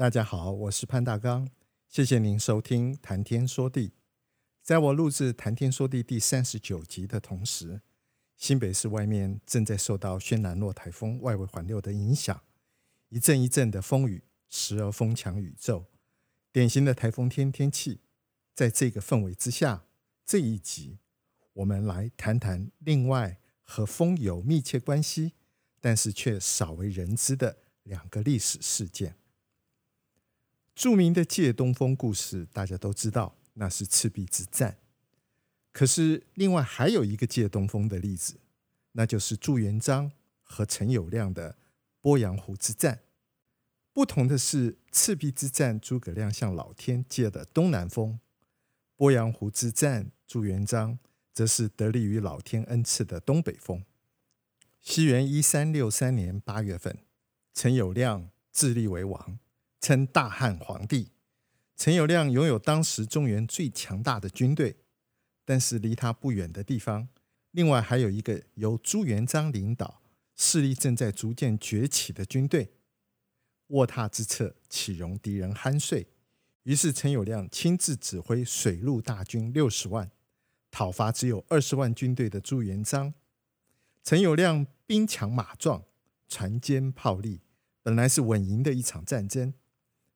大家好，我是潘大刚，谢谢您收听《谈天说地》。在我录制《谈天说地》第三十九集的同时，新北市外面正在受到轩岚诺台风外围环流的影响，一阵一阵的风雨，时而风强雨骤，典型的台风天天气。在这个氛围之下，这一集我们来谈谈另外和风有密切关系，但是却少为人知的两个历史事件。著名的借东风故事，大家都知道，那是赤壁之战。可是，另外还有一个借东风的例子，那就是朱元璋和陈友谅的鄱阳湖之战。不同的是，赤壁之战，诸葛亮向老天借的东南风；鄱阳湖之战，朱元璋则是得力于老天恩赐的东北风。西元一三六三年八月份，陈友谅自立为王。称大汉皇帝，陈友谅拥有当时中原最强大的军队，但是离他不远的地方，另外还有一个由朱元璋领导、势力正在逐渐崛起的军队。卧榻之侧，岂容敌人酣睡？于是陈友谅亲自指挥水陆大军六十万，讨伐只有二十万军队的朱元璋。陈友谅兵强马壮，船坚炮利，本来是稳赢的一场战争。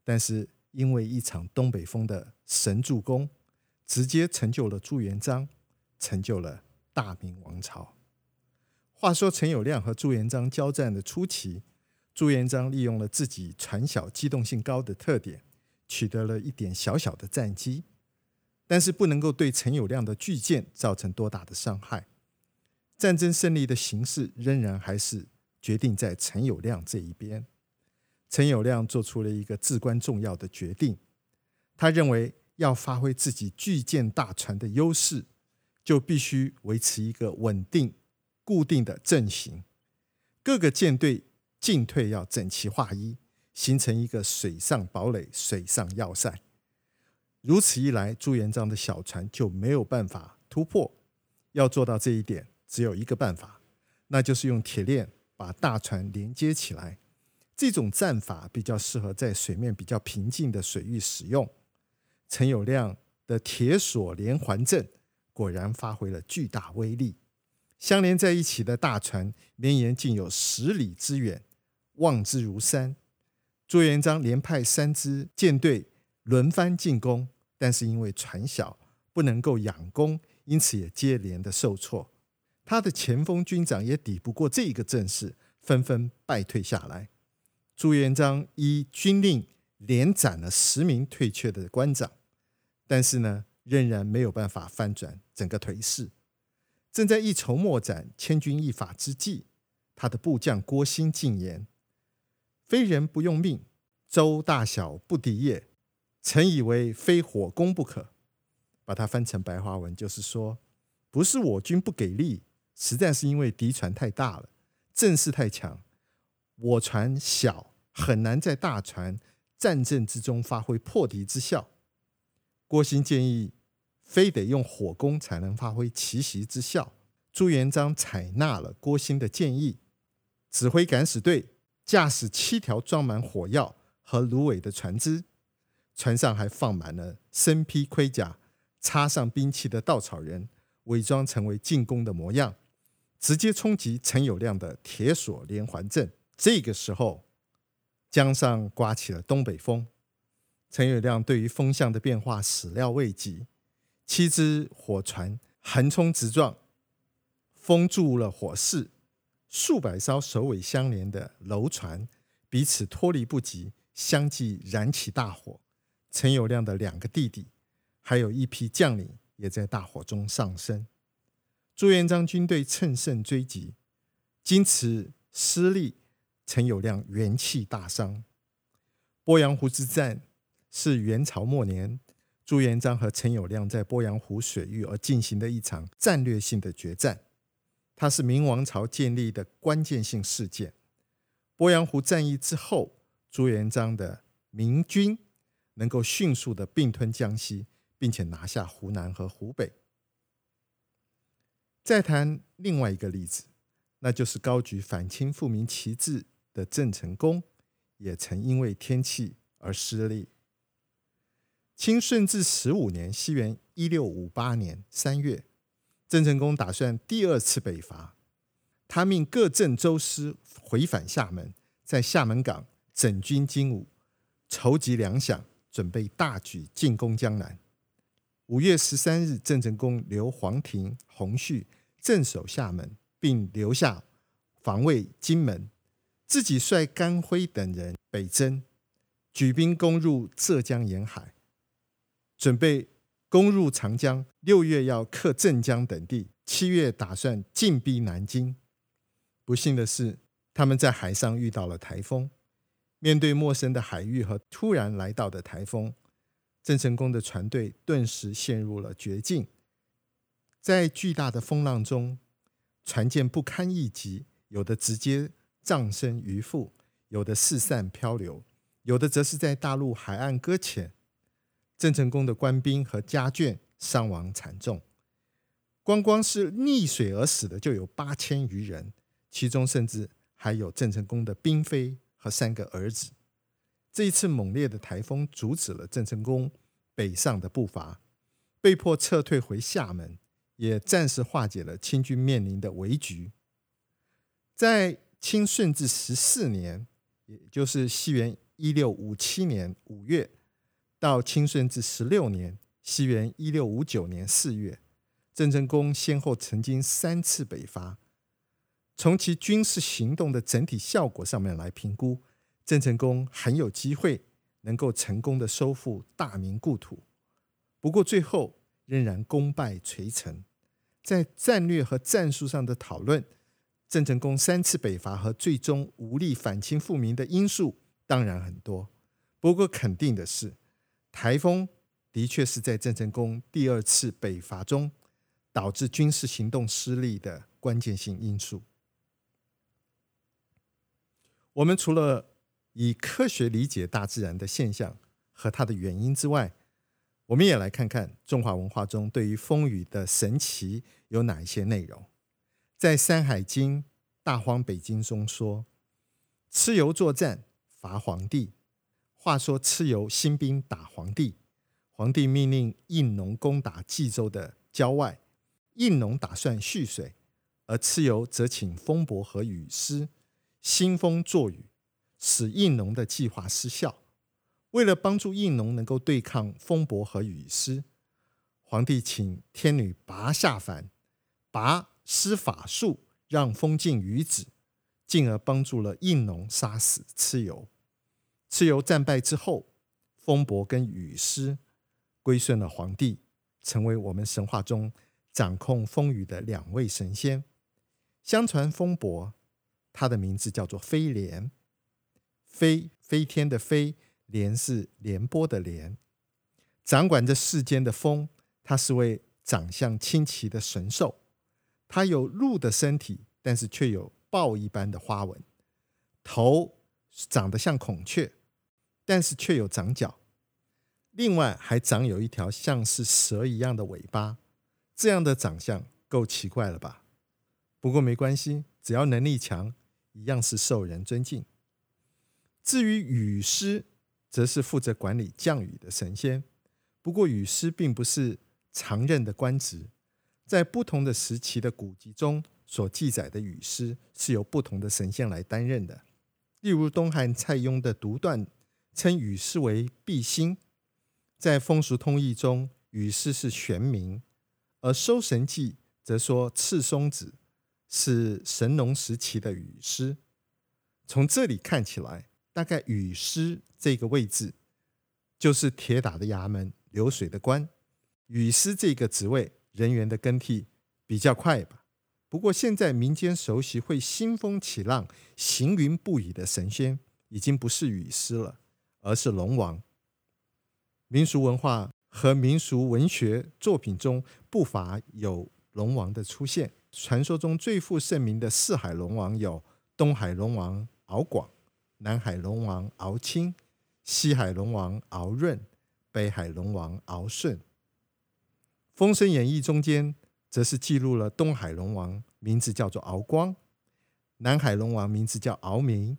但是因为一场东北风的神助攻，直接成就了朱元璋，成就了大明王朝。话说陈友谅和朱元璋交战的初期，朱元璋利用了自己船小、机动性高的特点，取得了一点小小的战机，但是不能够对陈友谅的巨舰造成多大的伤害。战争胜利的形势仍然还是决定在陈友谅这一边。陈友谅做出了一个至关重要的决定，他认为要发挥自己巨舰大船的优势，就必须维持一个稳定、固定的阵型，各个舰队进退要整齐划一，形成一个水上堡垒、水上要塞。如此一来，朱元璋的小船就没有办法突破。要做到这一点，只有一个办法，那就是用铁链把大船连接起来。这种战法比较适合在水面比较平静的水域使用。陈友谅的铁索连环阵果然发挥了巨大威力，相连在一起的大船绵延竟有十里之远，望之如山。朱元璋连派三支舰队轮番进攻，但是因为船小不能够仰攻，因此也接连的受挫。他的前锋军长也抵不过这个阵势，纷纷败退下来。朱元璋依军令连斩了十名退却的官长，但是呢，仍然没有办法翻转整个颓势。正在一筹莫展、千钧一发之际，他的部将郭兴进言：“非人不用命，舟大小不敌也。臣以为非火攻不可。”把它翻成白话文，就是说，不是我军不给力，实在是因为敌船太大了，阵势太强。我船小，很难在大船战阵之中发挥破敌之效。郭兴建议，非得用火攻才能发挥奇袭之效。朱元璋采纳了郭兴的建议，指挥敢死队驾驶七条装满火药和芦苇的船只，船上还放满了身披盔甲、插上兵器的稻草人，伪装成为进攻的模样，直接冲击陈友谅的铁索连环阵。这个时候，江上刮起了东北风。陈友谅对于风向的变化始料未及，七只火船横冲直撞，封住了火势，数百艘首尾相连的楼船彼此脱离不及，相继燃起大火。陈友谅的两个弟弟，还有一批将领也在大火中丧生。朱元璋军队乘胜追击，经此失利。陈友谅元气大伤。鄱阳湖之战是元朝末年朱元璋和陈友谅在鄱阳湖水域而进行的一场战略性的决战，它是明王朝建立的关键性事件。鄱阳湖战役之后，朱元璋的明军能够迅速的并吞江西，并且拿下湖南和湖北。再谈另外一个例子，那就是高举反清复明旗帜的郑成功，也曾因为天气而失利。清顺治十五年（西元一六五八年）三月，郑成功打算第二次北伐，他命各镇州师回返厦门，在厦门港整军精武，筹集粮饷，准备大举进攻江南。五月十三日，郑成功留黄庭、洪旭镇守厦门，并留下防卫金门，自己率甘辉等人北征，举兵攻入浙江沿海，准备攻入长江。六月要克镇江等地，七月打算进逼南京。不幸的是，他们在海上遇到了台风。面对陌生的海域和突然来到的台风。郑成功的船队顿时陷入了绝境，在巨大的风浪中，船舰不堪一击，有的直接葬身鱼腹，有的四散漂流，有的则是在大陆海岸搁浅。郑成功的官兵和家眷伤亡惨重，光光是溺水而死的就有八千余人，其中甚至还有郑成功的嫔妃和三个儿子。这一次猛烈的台风阻止了郑成功北上的步伐，被迫撤退回厦门，也暂时化解了清军面临的危局。在清顺治十四年，也就是西元一六五七年五月，到清顺治十六年，西元一六五九年四月，郑成功先后曾经三次北伐。从其军事行动的整体效果上面来评估。郑成功很有机会能够成功的收复大明故土，不过最后仍然功败垂成。在战略和战术上的讨论，郑成功三次北伐和最终无力反清复明的因素当然很多。不过肯定的是，台风的确是在郑成功第二次北伐中导致军事行动失利的关键性因素。我们除了以科学理解大自然的现象和它的原因之外，我们也来看看中华文化中对于风雨的神奇有哪一些内容。在《山海经·大荒北经》中说：“蚩尤作战，伐黄帝。”话说蚩尤兴兵打黄帝，黄帝命令应农攻打冀州的郊外，应农打算蓄水，而蚩尤则请风伯和雨师兴风作雨。使应农的计划失效。为了帮助应农能够对抗风伯和雨师，黄帝请天女拔下凡，拔施法术，让风进雨止，进而帮助了应农杀死蚩尤。蚩尤战败之后，风伯跟雨师归顺了黄帝，成为我们神话中掌控风雨的两位神仙。相传风伯，他的名字叫做飞廉。飞飞天的飞，廉是廉颇的廉，掌管着世间的风。他是位长相清奇的神兽，它有鹿的身体，但是却有豹一般的花纹。头长得像孔雀，但是却有长角。另外还长有一条像是蛇一样的尾巴。这样的长相够奇怪了吧？不过没关系，只要能力强，一样是受人尊敬。至于雨师，则是负责管理降雨的神仙。不过，雨师并不是常任的官职，在不同的时期的古籍中所记载的雨师是由不同的神仙来担任的。例如，东汉蔡邕的独断称雨师为毕星，在《风俗通义》中，雨师是玄冥，而《搜神记》则说赤松子是神农时期的雨师。从这里看起来。大概雨师这个位置，就是铁打的衙门、流水的官。雨师这个职位人员的更替比较快吧，不过现在民间熟悉会兴风起浪、行云布雨的神仙，已经不是雨师了，而是龙王。民俗文化和民俗文学作品中不乏有龙王的出现。传说中最负盛名的四海龙王有东海龙王敖广、南海龙王敖钦、西海龙王敖闰、北海龙王敖顺。《封神演义》中间则是记录了东海龙王名字叫做敖光，南海龙王名字叫敖明，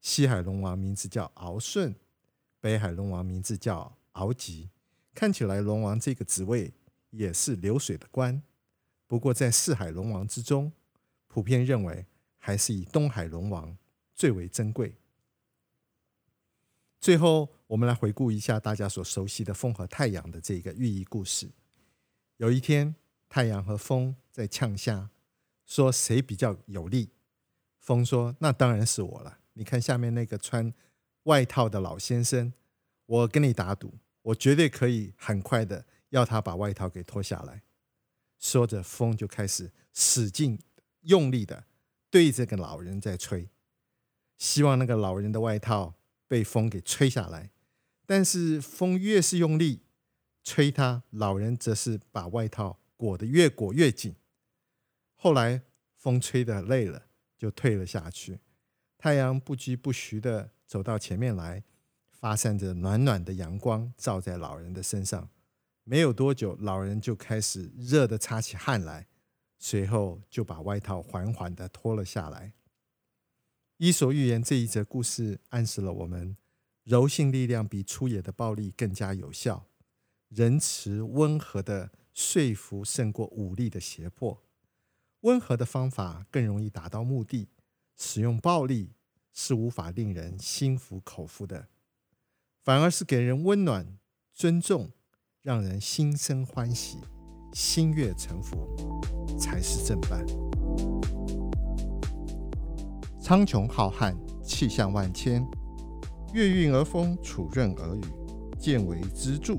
西海龙王名字叫敖顺，北海龙王名字叫敖吉，看起来龙王这个职位也是流水的官。不过在四海龙王之中，普遍认为还是以东海龙王最为珍贵。最后，我们来回顾一下大家所熟悉的风和太阳的这个寓意故事。有一天，太阳和风在呛下，说谁比较有力？风说：“那当然是我了。你看下面那个穿外套的老先生，我跟你打赌。”我绝对可以很快的要他把外套给脱下来。说着，风就开始使劲用力的对这个老人在吹，希望那个老人的外套被风给吹下来。但是风越是用力吹他，老人则是把外套裹得越裹越紧。后来风吹得累了，就退了下去。太阳不疾不徐的走到前面来。发散着暖暖的阳光，照在老人的身上。没有多久，老人就开始热得擦起汗来，随后就把外套缓缓地脱了下来。伊索寓言这一则故事暗示了我们：柔性力量比粗野的暴力更加有效，仁慈温和的说服胜过武力的胁迫。温和的方法更容易达到目的，使用暴力是无法令人心服口服的。反而是给人温暖、尊重，让人心生欢喜、心悦诚服，才是正办。苍穹浩瀚，气象万千，月晕而风，础润而雨，见微知著。